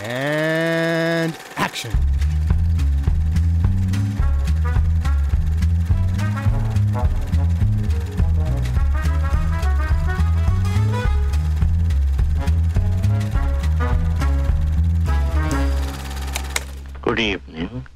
And action. Good evening,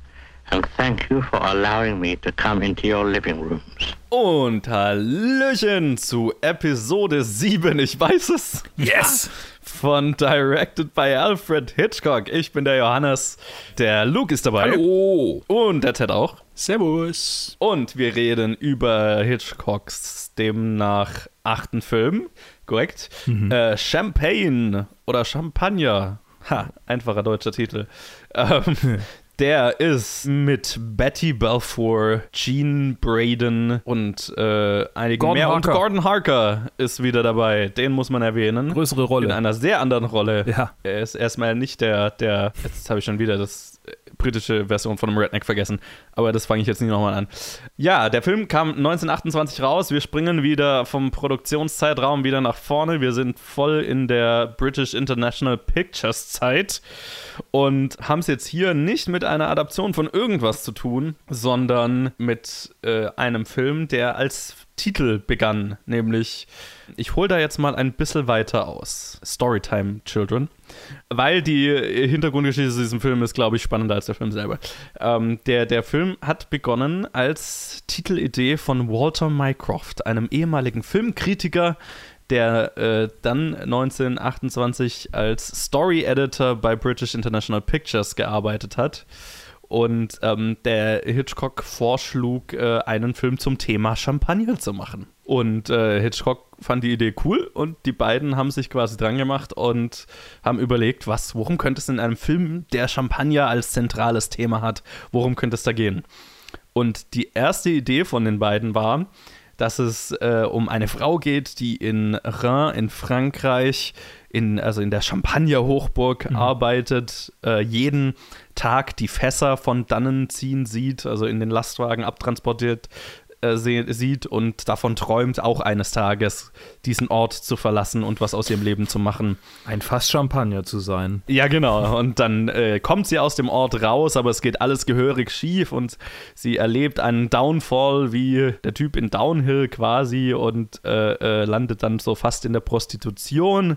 and thank you for allowing me to come into your living rooms. Und Hallöchen zu Episode 7, ich weiß es. Yes! Von Directed by Alfred Hitchcock. Ich bin der Johannes. Der Luke ist dabei. Hallo! Und der Ted auch. Servus! Und wir reden über Hitchcocks demnach achten Film. Korrekt. Äh, Champagne oder Champagner. Ha, einfacher deutscher Titel. Ähm, der ist mit Betty Balfour, Gene Braden und äh, einigen Gordon mehr. Harker. Und Gordon Harker ist wieder dabei. Den muss man erwähnen. Größere Rolle. In einer sehr anderen Rolle. Ja. Er ist erstmal nicht der, der, jetzt habe ich schon wieder das äh, britische Version von einem Redneck vergessen, aber das fange ich jetzt nicht nochmal an. Ja, der Film kam 1928 raus. Wir springen wieder vom Produktionszeitraum wieder nach vorne. Wir sind voll in der British International Pictures Zeit und haben es jetzt hier nicht mit einer Adaption von irgendwas zu tun, sondern mit äh, einem Film, der als Titel begann, nämlich ich hole da jetzt mal ein bisschen weiter aus. Storytime Children. Weil die Hintergrundgeschichte zu diesem Film ist, glaube ich, spannender als der Film selber. Ähm, der, der Film hat begonnen als Titelidee von Walter Mycroft, einem ehemaligen Filmkritiker, der äh, dann 1928 als Story Editor bei British International Pictures gearbeitet hat. Und ähm, der Hitchcock vorschlug, äh, einen Film zum Thema Champagner zu machen. Und äh, Hitchcock fand die Idee cool und die beiden haben sich quasi dran gemacht und haben überlegt, was, worum könnte es in einem Film, der Champagner als zentrales Thema hat, worum könnte es da gehen? Und die erste Idee von den beiden war, dass es äh, um eine Frau geht, die in Reims in Frankreich, in, also in der Champagner-Hochburg arbeitet, äh, jeden Tag die Fässer von dannen ziehen sieht, also in den Lastwagen abtransportiert äh, sieht und davon träumt, auch eines Tages diesen Ort zu verlassen und was aus ihrem Leben zu machen. Ein Fass Champagner zu sein. Ja, genau. Und dann äh, kommt sie aus dem Ort raus, aber es geht alles gehörig schief und sie erlebt einen Downfall wie der Typ in Downhill quasi und äh, äh, landet dann so fast in der Prostitution.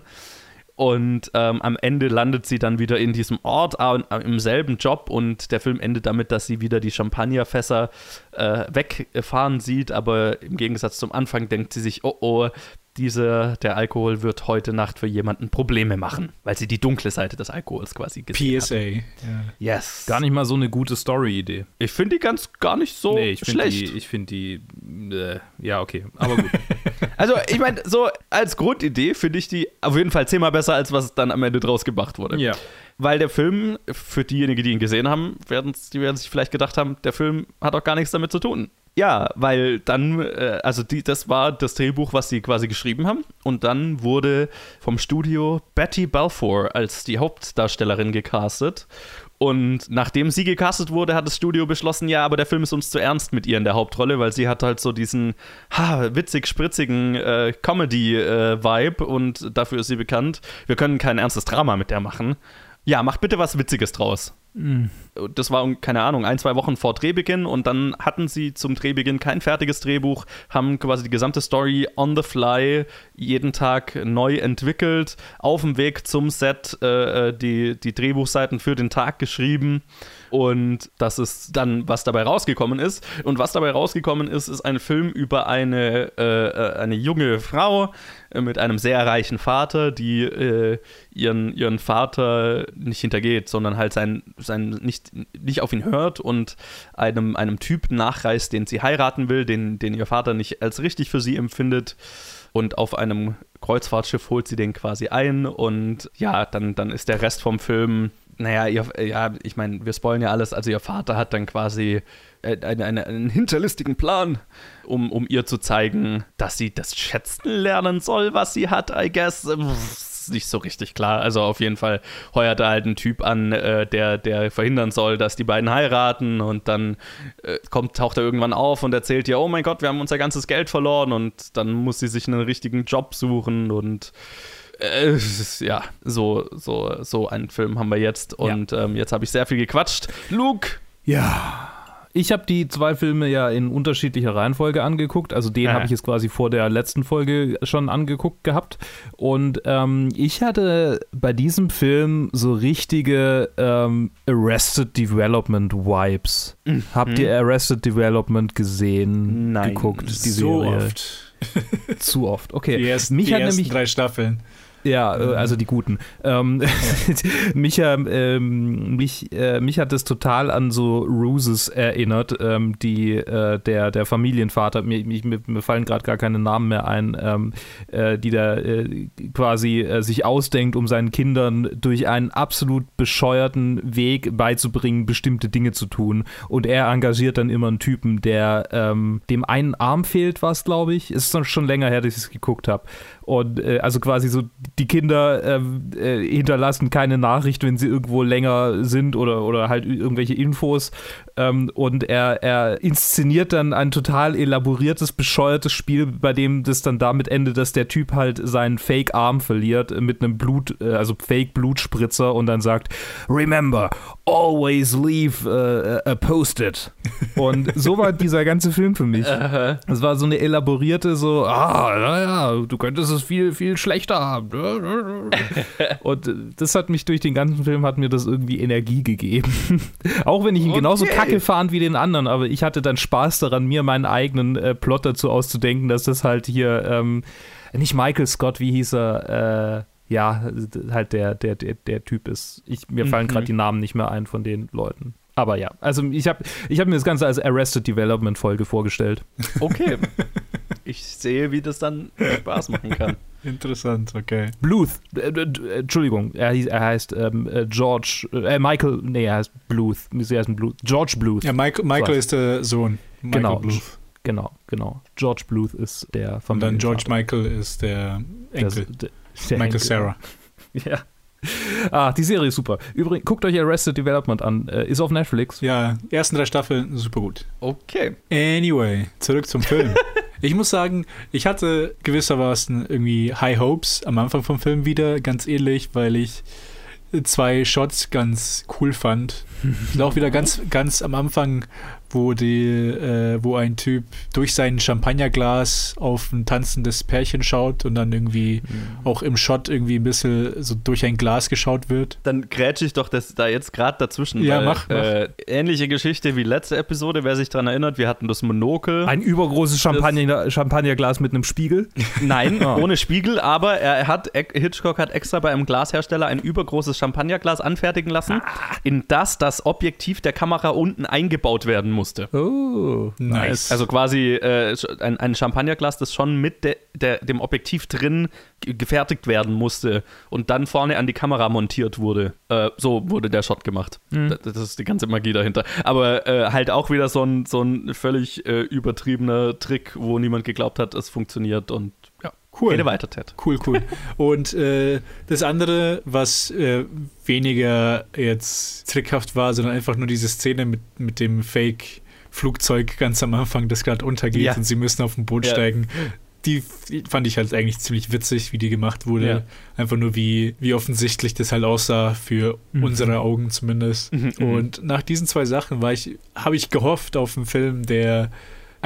Und ähm, am Ende landet sie dann wieder in diesem Ort, äh, im selben Job. Und der Film endet damit, dass sie wieder die Champagnerfässer äh, wegfahren sieht, aber im Gegensatz zum Anfang denkt sie sich, oh oh, diese, der Alkohol wird heute Nacht für jemanden Probleme machen, weil sie die dunkle Seite des Alkohols quasi gesehen PSA. hat. Yes. Gar nicht mal so eine gute Story-Idee. Ich finde die ganz gar nicht so nee, ich finde schlecht. die, ich find die äh, ja, okay, aber gut. Also, ich meine, so als Grundidee finde ich die auf jeden Fall zehnmal besser, als was dann am Ende draus gemacht wurde. ja. Weil der Film, für diejenigen, die ihn gesehen haben, werden, die werden sich vielleicht gedacht haben, der Film hat auch gar nichts damit zu tun. Ja, weil dann, äh, also die, das war das Drehbuch, was sie quasi geschrieben haben. Und dann wurde vom Studio Betty Balfour als die Hauptdarstellerin gecastet. Und nachdem sie gecastet wurde, hat das Studio beschlossen, ja, aber der Film ist uns zu ernst mit ihr in der Hauptrolle, weil sie hat halt so diesen ha, witzig spritzigen äh, Comedy-Vibe und dafür ist sie bekannt. Wir können kein ernstes Drama mit der machen. Ja, macht bitte was Witziges draus. Das war, keine Ahnung, ein, zwei Wochen vor Drehbeginn und dann hatten sie zum Drehbeginn kein fertiges Drehbuch, haben quasi die gesamte Story on the fly jeden Tag neu entwickelt, auf dem Weg zum Set äh, die, die Drehbuchseiten für den Tag geschrieben und das ist dann, was dabei rausgekommen ist. Und was dabei rausgekommen ist, ist ein Film über eine, äh, äh, eine junge Frau äh, mit einem sehr reichen Vater, die äh, ihren, ihren Vater nicht hintergeht, sondern halt sein, sein nicht, nicht auf ihn hört und einem, einem Typ nachreist, den sie heiraten will, den, den ihr Vater nicht als richtig für sie empfindet. Und auf einem Kreuzfahrtschiff holt sie den quasi ein und ja, dann, dann ist der Rest vom Film naja, ihr, ja, ich meine, wir spoilen ja alles. Also, ihr Vater hat dann quasi äh, eine, eine, einen hinterlistigen Plan, um, um ihr zu zeigen, dass sie das schätzen lernen soll, was sie hat, I guess. Ist nicht so richtig klar. Also, auf jeden Fall heuert er halt einen Typ an, äh, der, der verhindern soll, dass die beiden heiraten. Und dann äh, kommt, taucht er irgendwann auf und erzählt ihr: Oh mein Gott, wir haben unser ganzes Geld verloren. Und dann muss sie sich einen richtigen Job suchen und äh, ja, so, so, so einen Film haben wir jetzt. Und ähm, jetzt habe ich sehr viel gequatscht. Luke, Ja. Ich habe die zwei Filme ja in unterschiedlicher Reihenfolge angeguckt. Also den Ah. habe ich jetzt quasi vor der letzten Folge schon angeguckt gehabt. Und ähm, ich hatte bei diesem Film so richtige ähm, Arrested Development Vibes. Habt ihr Arrested Development gesehen? Mhm. Nein. Geguckt, die so Serie? oft. Zu oft. Okay. Die ersten, Mich die hat ersten nämlich drei Staffeln. Ja, äh, also die guten. Ähm, mich, ähm, ähm, mich, äh, mich hat das total an so Ruses erinnert, ähm, die äh, der, der Familienvater, mir, mir, mir fallen gerade gar keine Namen mehr ein, ähm, äh, die da äh, quasi äh, sich ausdenkt, um seinen Kindern durch einen absolut bescheuerten Weg beizubringen, bestimmte Dinge zu tun. Und er engagiert dann immer einen Typen, der ähm, dem einen Arm fehlt, was glaube ich. Es ist schon länger her, dass ich es geguckt habe. Und äh, also quasi so, die Kinder ähm, äh, hinterlassen keine Nachricht, wenn sie irgendwo länger sind oder, oder halt irgendwelche Infos. Ähm, und er, er inszeniert dann ein total elaboriertes, bescheuertes Spiel, bei dem das dann damit endet, dass der Typ halt seinen Fake-Arm verliert mit einem Blut, äh, also Fake-Blutspritzer und dann sagt, Remember, always leave äh, a post-it. Und so war dieser ganze Film für mich. Es war so eine elaborierte, so, ah, naja, du könntest es viel, viel schlechter haben. Und das hat mich durch den ganzen Film, hat mir das irgendwie Energie gegeben. Auch wenn ich ihn genauso Okay. kacke fand wie den anderen, aber ich hatte dann Spaß daran, mir meinen eigenen äh, Plot dazu auszudenken, dass das halt hier, ähm, nicht Michael Scott, wie hieß er, äh, ja, halt der, der, der, der Typ ist. Ich, mir fallen Mhm. gerade die Namen nicht mehr ein von den Leuten. Aber ja, also ich habe ich hab mir das Ganze als Arrested Development Folge vorgestellt. okay. ich sehe, wie das dann Spaß machen kann. Interessant, okay. Bluth, äh, äh, Entschuldigung, er, hieß, er heißt ähm, äh, George, äh, Michael, nee, er heißt Bluth, sie heißen Bluth, George Bluth. Ja, Michael, Michael So. ist der Sohn. Michael Genau. Bluth. Genau, genau. George Bluth ist der Und dann George. Michael ist der Enkel. der- der Michael Enkel. Sarah. Ja. Ah, die Serie ist super. Übrigens, guckt euch Arrested Development an. Ist auf Netflix. Ja, ersten drei Staffeln super gut. Okay. Anyway, zurück zum Film. ich muss sagen, ich hatte gewissermaßen irgendwie High Hopes am Anfang vom Film wieder, ganz ähnlich, weil ich zwei Shots ganz cool fand. Und auch wieder ganz, ganz am Anfang, wo, die, äh, wo ein Typ durch sein Champagnerglas auf ein tanzendes Pärchen schaut und dann irgendwie auch im Shot irgendwie ein bisschen so durch ein Glas geschaut wird. Dann grätsche ich doch das da jetzt gerade dazwischen. Ja, weil, mach, mach. Äh, ähnliche Geschichte wie letzte Episode, wer sich daran erinnert, wir hatten das Monokel. Ein übergroßes Champagner, Champagnerglas mit einem Spiegel. Nein, Ah. ohne Spiegel, aber er hat, Hitchcock hat extra bei einem Glashersteller ein übergroßes Champagnerglas anfertigen lassen, in das das Objektiv der Kamera unten eingebaut werden musste. Oh, Nice. Also quasi äh, ein, ein Champagnerglas, das schon mit de, der, dem Objektiv drin ge- gefertigt werden musste und dann vorne an die Kamera montiert wurde. Äh, so wurde der Shot gemacht. Das, das ist die ganze Magie dahinter. Aber äh, halt auch wieder so ein, so ein völlig äh, übertriebener Trick, wo niemand geglaubt hat, es funktioniert und. Cool. Rede weiter, Ted. Cool, cool. Und äh, das andere, was äh, weniger jetzt trickhaft war, sondern einfach nur diese Szene mit, mit dem Fake-Flugzeug ganz am Anfang, das gerade untergeht Ja. und sie müssen auf ein Boot Ja. steigen. Die, die fand ich halt eigentlich ziemlich witzig, wie die gemacht wurde. Ja. Einfach nur, wie, wie offensichtlich das halt aussah, für Mhm. unsere Augen zumindest. Mhm, Und nach diesen zwei Sachen war ich, habe ich gehofft auf einen Film, der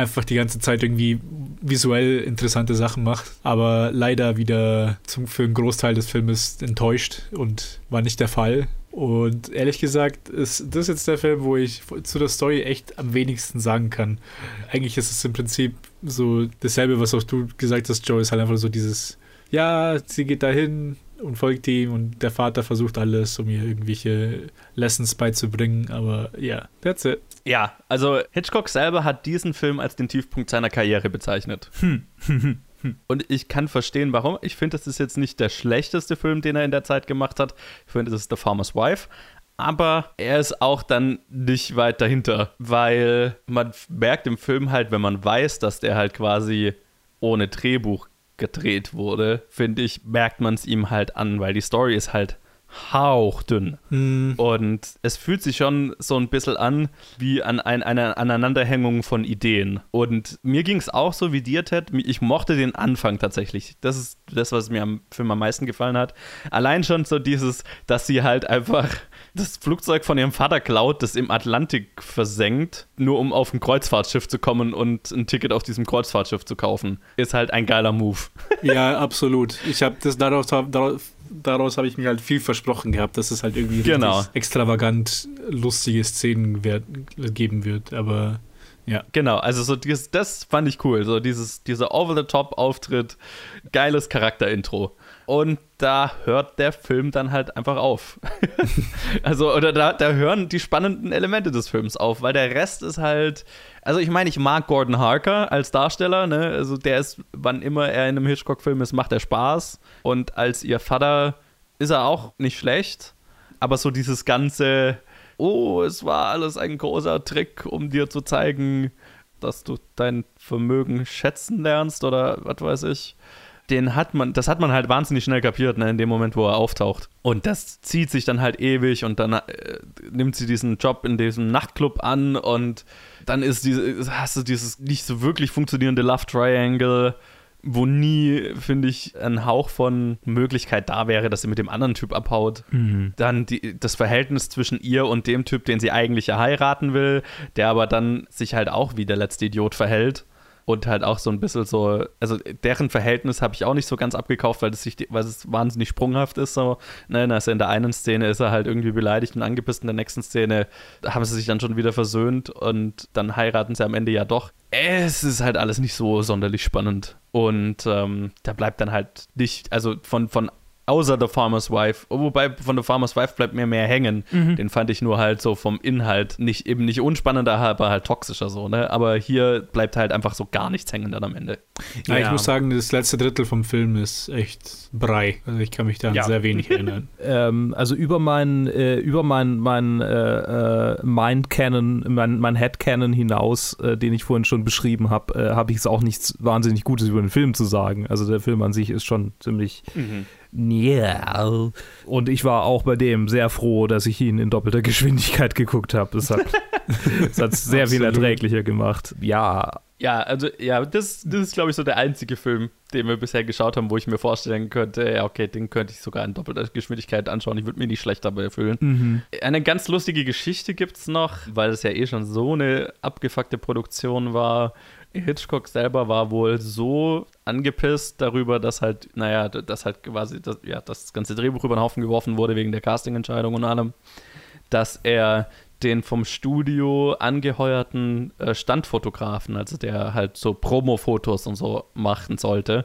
einfach die ganze Zeit irgendwie visuell interessante Sachen macht, aber leider wieder zum, für einen Großteil des Filmes enttäuscht und war nicht der Fall. Und ehrlich gesagt, ist das jetzt der Film, wo ich zu der Story echt am wenigsten sagen kann. Eigentlich ist es im Prinzip so dasselbe, was auch du gesagt hast, Joe, ist halt einfach so dieses, ja, sie geht dahin und folgt ihm und der Vater versucht alles, um ihr irgendwelche Lessons beizubringen, aber ja, that's it. Ja, also Hitchcock selber hat diesen Film als den Tiefpunkt seiner Karriere bezeichnet. Und ich kann verstehen, warum. Ich finde, das ist jetzt nicht der schlechteste Film, den er in der Zeit gemacht hat. Ich finde, das ist The Farmer's Wife. Aber er ist auch dann nicht weit dahinter, weil man merkt im Film halt, wenn man weiß, dass der halt quasi ohne Drehbuch gedreht wurde, finde ich, merkt man es ihm halt an, weil die Story ist halt hauchdünn. Hm, Und es fühlt sich schon so ein bisschen an wie an ein, eine Aneinanderhängung von Ideen. Und mir ging es auch so wie dir, Ted. Ich mochte den Anfang tatsächlich. Das ist das, was mir am Film am meisten gefallen hat. Allein schon so dieses, dass sie halt einfach das Flugzeug von ihrem Vater klaut, das im Atlantik versenkt, nur um auf ein Kreuzfahrtschiff zu kommen und ein Ticket auf diesem Kreuzfahrtschiff zu kaufen. Ist halt ein geiler Move. ja, absolut. Ich habe das daraus, daraus, daraus habe ich mir halt viel versprochen gehabt, dass es halt irgendwie Genau. extravagant lustige Szenen wer- geben wird. Aber ja. Genau, also so dieses, das fand ich cool. So dieses, dieser Over-the-Top-Auftritt, geiles Charakterintro. Und da hört der Film dann halt einfach auf. also, oder da, da hören die spannenden Elemente des Films auf, weil der Rest ist halt. Also, ich meine, ich mag Gordon Harker als Darsteller, ne? Also, der ist, wann immer er in einem Hitchcock-Film ist, macht er Spaß. Und als ihr Vater ist er auch nicht schlecht. Aber so dieses ganze, oh, es war alles ein großer Trick, um dir zu zeigen, dass du dein Vermögen schätzen lernst oder was weiß ich. Den hat man, das hat man halt wahnsinnig schnell kapiert, ne, in dem Moment, wo er auftaucht. Und das zieht sich dann halt ewig und dann äh, nimmt sie diesen Job in diesem Nachtclub an und dann ist diese, hast du dieses nicht so wirklich funktionierende Love Triangle, wo nie, finde ich, ein Hauch von Möglichkeit da wäre, dass sie mit dem anderen Typ abhaut. Dann die, das Verhältnis zwischen ihr und dem Typ, den sie eigentlich ja heiraten will, der aber dann sich halt auch wie der letzte Idiot verhält. Und halt auch so ein bisschen so, also deren Verhältnis habe ich auch nicht so ganz abgekauft, weil es, sich, weil es wahnsinnig sprunghaft ist. So. Ne, also in der einen Szene ist er halt irgendwie beleidigt und angepisst, in der nächsten Szene haben sie sich dann schon wieder versöhnt und dann heiraten sie am Ende ja doch. Es ist halt alles nicht so sonderlich spannend. Und ähm, da bleibt dann halt nicht, also von, von außer The Farmer's Wife, wobei von The Farmer's Wife bleibt mir mehr hängen. Den fand ich nur halt so vom Inhalt nicht eben nicht unspannender, aber halt toxischer so, ne? Aber hier bleibt halt einfach so gar nichts hängen dann am Ende. Ja, ich Ja. muss sagen, das letzte Drittel vom Film ist echt Brei. Also ich kann mich da an Ja. sehr wenig erinnern. ähm, also über mein, äh, über mein, mein äh, äh, Mind Canon, mein, mein Head Canon hinaus, äh, den ich vorhin schon beschrieben habe, äh, habe ich es auch nichts wahnsinnig Gutes über den Film zu sagen. Also der Film an sich ist schon ziemlich ja. Und ich war auch bei dem sehr froh, dass ich ihn in doppelter Geschwindigkeit geguckt habe. Das hat hat sehr viel Absolut. erträglicher gemacht. Ja, Ja, also ja, das, das ist, glaube ich, so der einzige Film, den wir bisher geschaut haben, wo ich mir vorstellen könnte, ja, okay, den könnte ich sogar in doppelter Geschwindigkeit anschauen. Ich würde mich nicht schlecht dabei fühlen. Eine ganz lustige Geschichte gibt es noch, weil es ja eh schon so eine abgefuckte Produktion war. Hitchcock selber war wohl so angepisst darüber, dass halt, naja, dass halt quasi, das, ja, das ganze Drehbuch über den Haufen geworfen wurde wegen der Castingentscheidung und allem, dass er den vom Studio angeheuerten äh, Standfotografen, also der halt so Promo-Fotos und so machen sollte,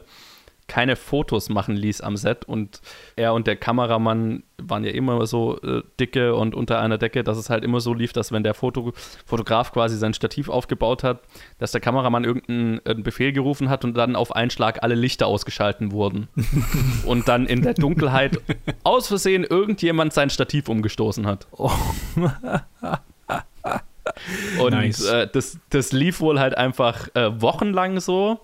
keine Fotos machen ließ am Set. Und er und der Kameramann waren ja immer so äh, dicke und unter einer Decke, dass es halt immer so lief, dass wenn der Foto Fotograf quasi sein Stativ aufgebaut hat, dass der Kameramann irgendeinen Befehl gerufen hat und dann auf einen Schlag alle Lichter ausgeschalten wurden. Und dann in der Dunkelheit aus Versehen irgendjemand sein Stativ umgestoßen hat. Und Nice. äh, das, das lief wohl halt einfach äh, wochenlang so,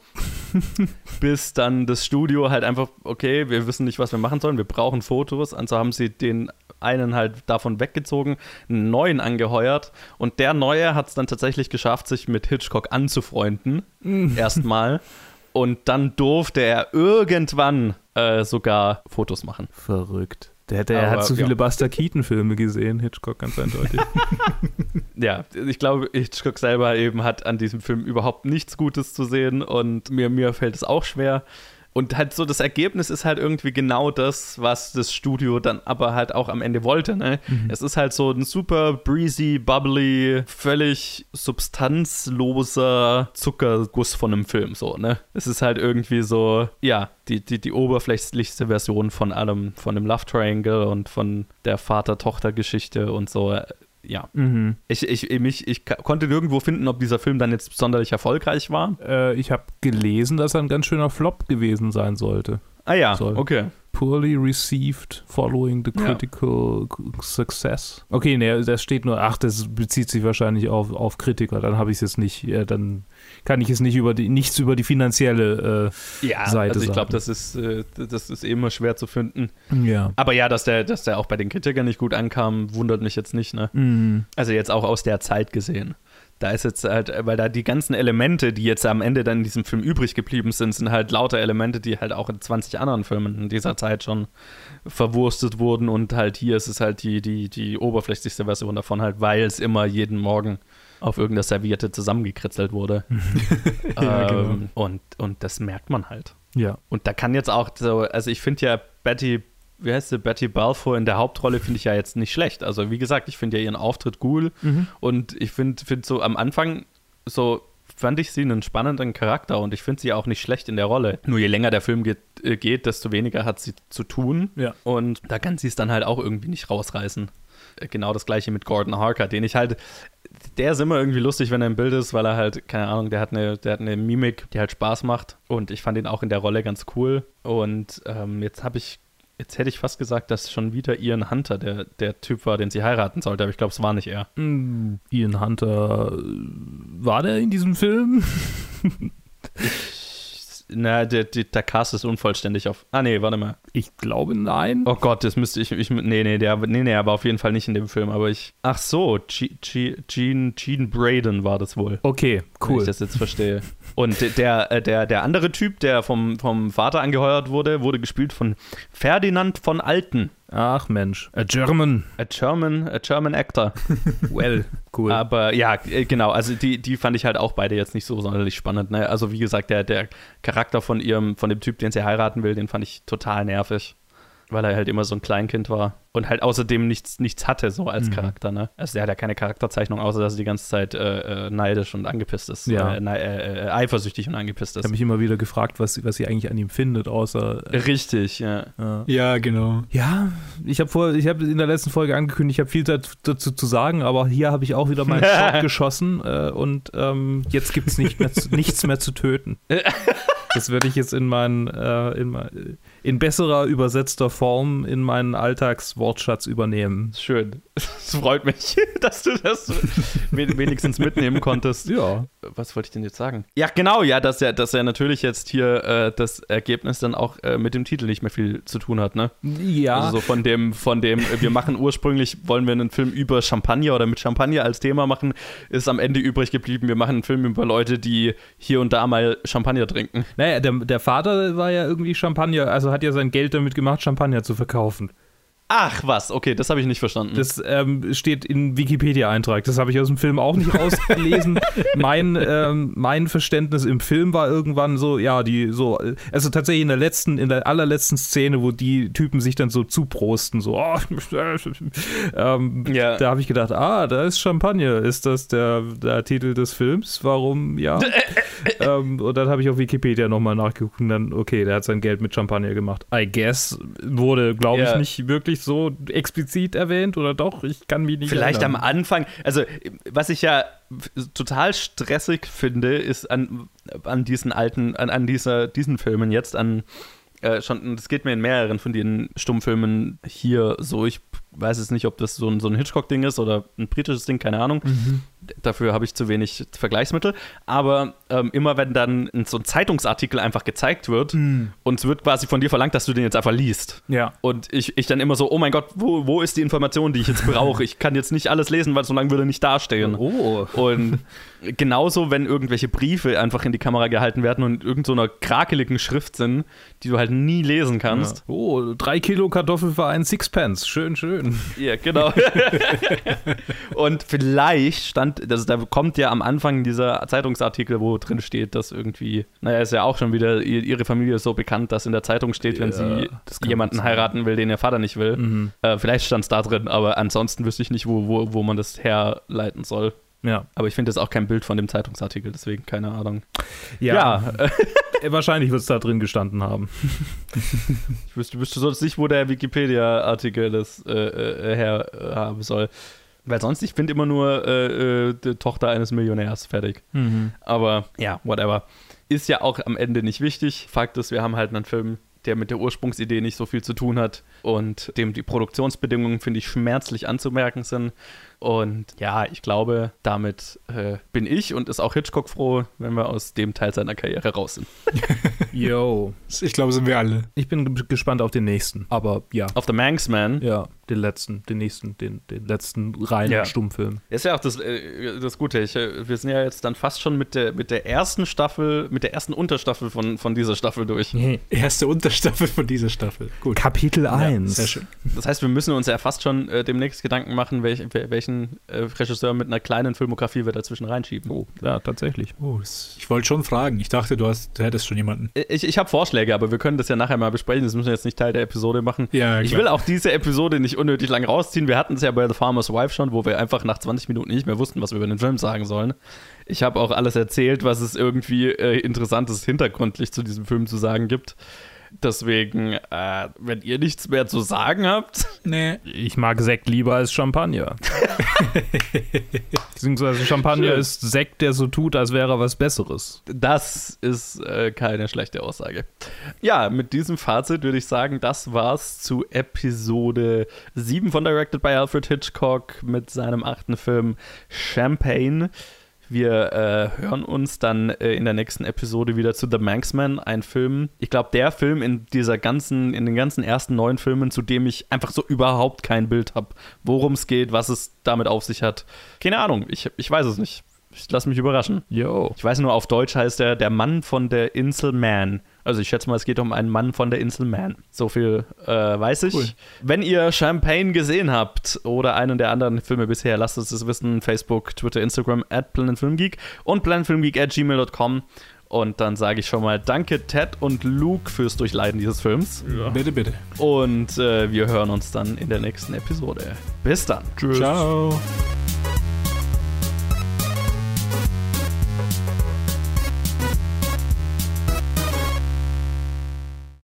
bis dann das Studio halt einfach, okay, wir wissen nicht, was wir machen sollen, wir brauchen Fotos. Also haben sie den einen halt davon weggezogen, einen neuen angeheuert und der neue hat es dann tatsächlich geschafft, sich mit Hitchcock anzufreunden. Erstmal. Und dann durfte er irgendwann äh, sogar Fotos machen. verrückt. Der, der Aber, hat so ja. viele Buster Keaton-Filme gesehen, Hitchcock ganz eindeutig. Ja, ich glaube, Hitchcock selber eben hat an diesem Film überhaupt nichts Gutes zu sehen und mir, mir fällt es auch schwer. Und halt so das Ergebnis ist halt irgendwie genau das, was das Studio dann aber halt auch am Ende wollte. Ne? Es ist halt so ein super breezy, bubbly, völlig substanzloser Zuckerguss von einem Film. So, ne? Es ist halt irgendwie so, ja, die, die, die oberflächlichste Version von allem, von dem Love Triangle und von der Vater-Tochter-Geschichte und so. Ja, mhm. ich, ich, mich, ich konnte nirgendwo finden, ob dieser Film dann jetzt sonderlich erfolgreich war. äh, ich habe gelesen, dass er ein ganz schöner Flop gewesen sein sollte. Ah ja, Soll. okay. poorly received following the Ja. critical success. Okay, ne, das steht nur, ach, das bezieht sich wahrscheinlich auf, auf Kritiker, dann habe ich es jetzt nicht, äh, dann kann ich es nicht über die, nichts über die finanzielle Ja, Seite also ich glaube, das ist, äh, das ist immer schwer zu finden. äh, ja. Aber ja, dass der, dass der auch bei den Kritikern nicht gut ankam, wundert mich jetzt nicht, ne? Mhm. Also jetzt auch aus der Zeit gesehen. Da ist jetzt halt, weil da die ganzen Elemente, die jetzt am Ende dann in diesem Film übrig geblieben sind, sind halt lauter Elemente, die halt auch in 20 anderen Filmen in dieser Zeit schon verwurstet wurden und halt hier ist es halt die, die, die oberflächlichste Version davon halt, weil es immer jeden Morgen auf irgendeiner Serviette zusammengekritzelt wurde. Ja, genau. ähm, und, und das merkt man halt. Ja. Und da kann jetzt auch so, also ich finde ja Betty, wie heißt sie, Betty Balfour in der Hauptrolle finde ich ja jetzt nicht schlecht. Also wie gesagt, ich finde ja ihren Auftritt cool und ich finde find so am Anfang so fand ich sie einen spannenden Charakter und ich finde sie auch nicht schlecht in der Rolle. Nur je länger der Film geht, äh, geht, desto weniger hat sie zu tun Ja. und da kann sie es dann halt auch irgendwie nicht rausreißen. Äh, Genau das gleiche mit Gordon Harker, den ich halt, der ist immer irgendwie lustig, wenn er im Bild ist, weil er halt, keine Ahnung, der hat eine, der hat eine Mimik, die halt Spaß macht und ich fand ihn auch in der Rolle ganz cool und ähm, jetzt habe ich, jetzt hätte ich fast gesagt, dass schon wieder Ian Hunter der, der Typ war, den sie heiraten sollte, aber ich glaube, es war nicht er. Mm, Ian Hunter, äh, war der in diesem Film? Na, der, der, der Cast ist unvollständig auf. Ah, nee, warte mal. Ich glaube, nein. Oh Gott, das müsste ich. ich nee, nee, der, nee, nee, er war auf jeden Fall nicht in dem Film, aber ich. Ach so, Ge- Ge- Gene, Gene Braden war das wohl. Okay, Wenn cool. ich das jetzt verstehe. Und der, äh, der, der andere Typ, der vom, vom Vater angeheuert wurde, wurde gespielt von Ferdinand von Alten. Ach Mensch. A German. A German, a German Actor. Well, cool. Aber ja, äh, genau, also die, die fand ich halt auch beide jetzt nicht so sonderlich spannend. Ne? Also wie gesagt, der, der Charakter von ihrem, von dem Typ, den sie heiraten will, den fand ich total nervig. Weil er halt immer so ein Kleinkind war und halt außerdem nichts, nichts hatte, so als Mhm. Charakter, ne? Also der hat ja keine Charakterzeichnung, außer dass er die ganze Zeit äh, äh, neidisch und angepisst ist. Ja. Äh, nei- äh, äh, eifersüchtig und angepisst ich ist. habe mich immer wieder gefragt, was, was sie eigentlich an ihm findet, außer. Äh, Richtig, ja. äh, Ja, genau. ja, ich habe vor, ich habe in der letzten Folge angekündigt, ich habe viel dazu, dazu zu sagen, aber hier habe ich auch wieder meinen Shot geschossen äh, und ähm, jetzt gibt es nicht mehr zu, nichts mehr zu töten. Das werde ich jetzt in meinen, äh, in, mein, in besserer übersetzter Form in meinen Alltagswortschatz übernehmen. Schön. Es freut mich, dass du das wen- wenigstens mitnehmen konntest. Ja. was wollte ich denn jetzt sagen? Ja, genau, ja, dass er, dass er natürlich jetzt hier äh, das Ergebnis dann auch äh, mit dem Titel nicht mehr viel zu tun hat, ne? Ja. Also so von dem, von dem, äh, wir machen ursprünglich, wollen wir einen Film über Champagner oder mit Champagner als Thema machen, ist am Ende übrig geblieben, wir machen einen Film über Leute, die hier und da mal Champagner trinken. Naja, der, der Vater war ja irgendwie Champagner, also hat ja sein Geld damit gemacht, Champagner zu verkaufen. Ach was, okay, das habe ich nicht verstanden. Das ähm, steht in Wikipedia-Eintrag. Das habe ich aus dem Film auch nicht rausgelesen. mein, ähm, mein Verständnis im Film war irgendwann so, ja, die so, also tatsächlich in der letzten, in der allerletzten Szene, wo die Typen sich dann so zuprosten, so, oh, ähm, Ja. da habe ich gedacht, ah, da ist Champagner. Ist das der, der Titel des Films? Warum, ja. ähm, und dann habe ich auf Wikipedia nochmal nachgeguckt und dann, okay, der hat sein Geld mit Champagner gemacht. I guess wurde, glaube ich, nicht wirklich so explizit erwähnt oder doch? Ich kann mich nicht Vielleicht am erinnern. Anfang, also was ich ja total stressig finde, ist an, an diesen alten, an, an dieser, diesen Filmen jetzt, an äh, schon, das geht mir in mehreren von den Stummfilmen hier so, ich weiß jetzt nicht, ob das so ein, so ein Hitchcock-Ding ist oder ein britisches Ding, keine Ahnung. Dafür habe ich zu wenig Vergleichsmittel. Aber ähm, immer wenn dann so ein Zeitungsartikel einfach gezeigt wird und es wird quasi von dir verlangt, dass du den jetzt einfach liest. Ja. Und ich, ich dann immer so, oh mein Gott, wo, wo ist die Information, die ich jetzt brauche? Ich kann jetzt nicht alles lesen, weil so lange würde nicht dastehen. Oh. Und genauso, wenn irgendwelche Briefe einfach in die Kamera gehalten werden und irgend so einer krakeligen Schrift sind, die du halt nie lesen kannst. Oh, drei Kilo Kartoffel für einen Sixpence. Schön, schön. Ja, genau. und vielleicht stand, also da kommt ja am Anfang dieser Zeitungsartikel, wo drin steht, dass irgendwie, naja, ist ja auch schon wieder, ihr- ihre Familie ist so bekannt, dass in der Zeitung steht, wenn Ja, sie jemanden sein. heiraten will, den ihr Vater nicht will. Mhm. Äh, vielleicht stand es da drin, aber ansonsten wüsste ich nicht, wo, wo, wo man das herleiten soll. Ja. Aber ich finde das auch kein Bild von dem Zeitungsartikel, deswegen keine Ahnung. Ja. Äh, Wahrscheinlich wird es da drin gestanden haben. ich wüsste, wüsste sonst nicht, wo der Wikipedia-Artikel das äh, äh, her äh, haben soll. Weil sonst, ich finde immer nur äh, äh, die Tochter eines Millionärs fertig. Aber ja, whatever. Ist ja auch am Ende nicht wichtig. Fakt ist, wir haben halt einen Film, der mit der Ursprungsidee nicht so viel zu tun hat und dem die Produktionsbedingungen, finde ich, schmerzlich anzumerken sind. Und ja, ich glaube, damit äh, bin ich und ist auch Hitchcock froh, wenn wir aus dem Teil seiner Karriere raus sind. Yo. Ich glaube, sind wir alle. Ich bin gespannt auf den nächsten. Aber ja. Auf The Manx Man. Ja, den letzten, den nächsten, den, den letzten reinen Ja. Stummfilm. Ist ja auch das, äh, das Gute. Ich, äh, wir sind ja jetzt dann fast schon mit der, mit der ersten Staffel, mit der ersten Unterstaffel von, von dieser Staffel durch. Erste Unterstaffel von dieser Staffel. Gut. Kapitel 1. Sehr schön. Das heißt, wir müssen uns ja fast schon äh, demnächst Gedanken machen, welch, wel- welchen äh, Regisseur mit einer kleinen Filmografie wir dazwischen reinschieben. Oh, ja, tatsächlich. Oh, ich wollte schon fragen. Ich dachte, du, hast, du hättest schon jemanden. Ich, ich habe Vorschläge, aber wir können das ja nachher mal besprechen. Das müssen wir jetzt nicht Teil der Episode machen. Ja, Ich will auch diese Episode nicht unnötig lang rausziehen. Wir hatten es ja bei The Farmer's Wife schon, wo wir einfach nach 20 Minuten nicht mehr wussten, was wir über den Film sagen sollen. Ich habe auch alles erzählt, was es irgendwie äh, interessantes hintergrundlich zu diesem Film zu sagen gibt. Deswegen, äh, wenn ihr nichts mehr zu sagen habt, Nee. Ich mag Sekt lieber als Champagner. Beziehungsweise Champagner Schön. ist Sekt, der so tut, als wäre er was Besseres. das ist äh, keine schlechte Aussage. Ja, mit diesem Fazit würde ich sagen, das war's zu Episode 7 von Directed by Alfred Hitchcock mit seinem achten Film Champagne. Wir äh, hören uns dann äh, in der nächsten Episode wieder zu The Manxman, ein Film. Ich glaube, der Film in dieser ganzen, in den ganzen ersten neun Filmen, zu dem ich einfach so überhaupt kein Bild habe, worum es geht, was es damit auf sich hat. Keine Ahnung, ich, ich weiß es nicht. Ich lasse mich überraschen. Yo. Ich weiß nur, auf Deutsch heißt er der Mann von der Insel Man. Also ich schätze mal, es geht um einen Mann von der Insel Man. So viel äh, weiß ich. Cool. Wenn ihr Champagne gesehen habt oder einen der anderen Filme bisher, lasst uns das wissen. Facebook, Twitter, Instagram, at planetfilmgeek und planetfilmgeek at gmail.com. Und dann sage ich schon mal Danke Ted und Luke fürs Durchleiden dieses Films. Bitte, bitte. Und äh, wir hören uns dann in der nächsten Episode. Bis dann. Tschüss. Ciao.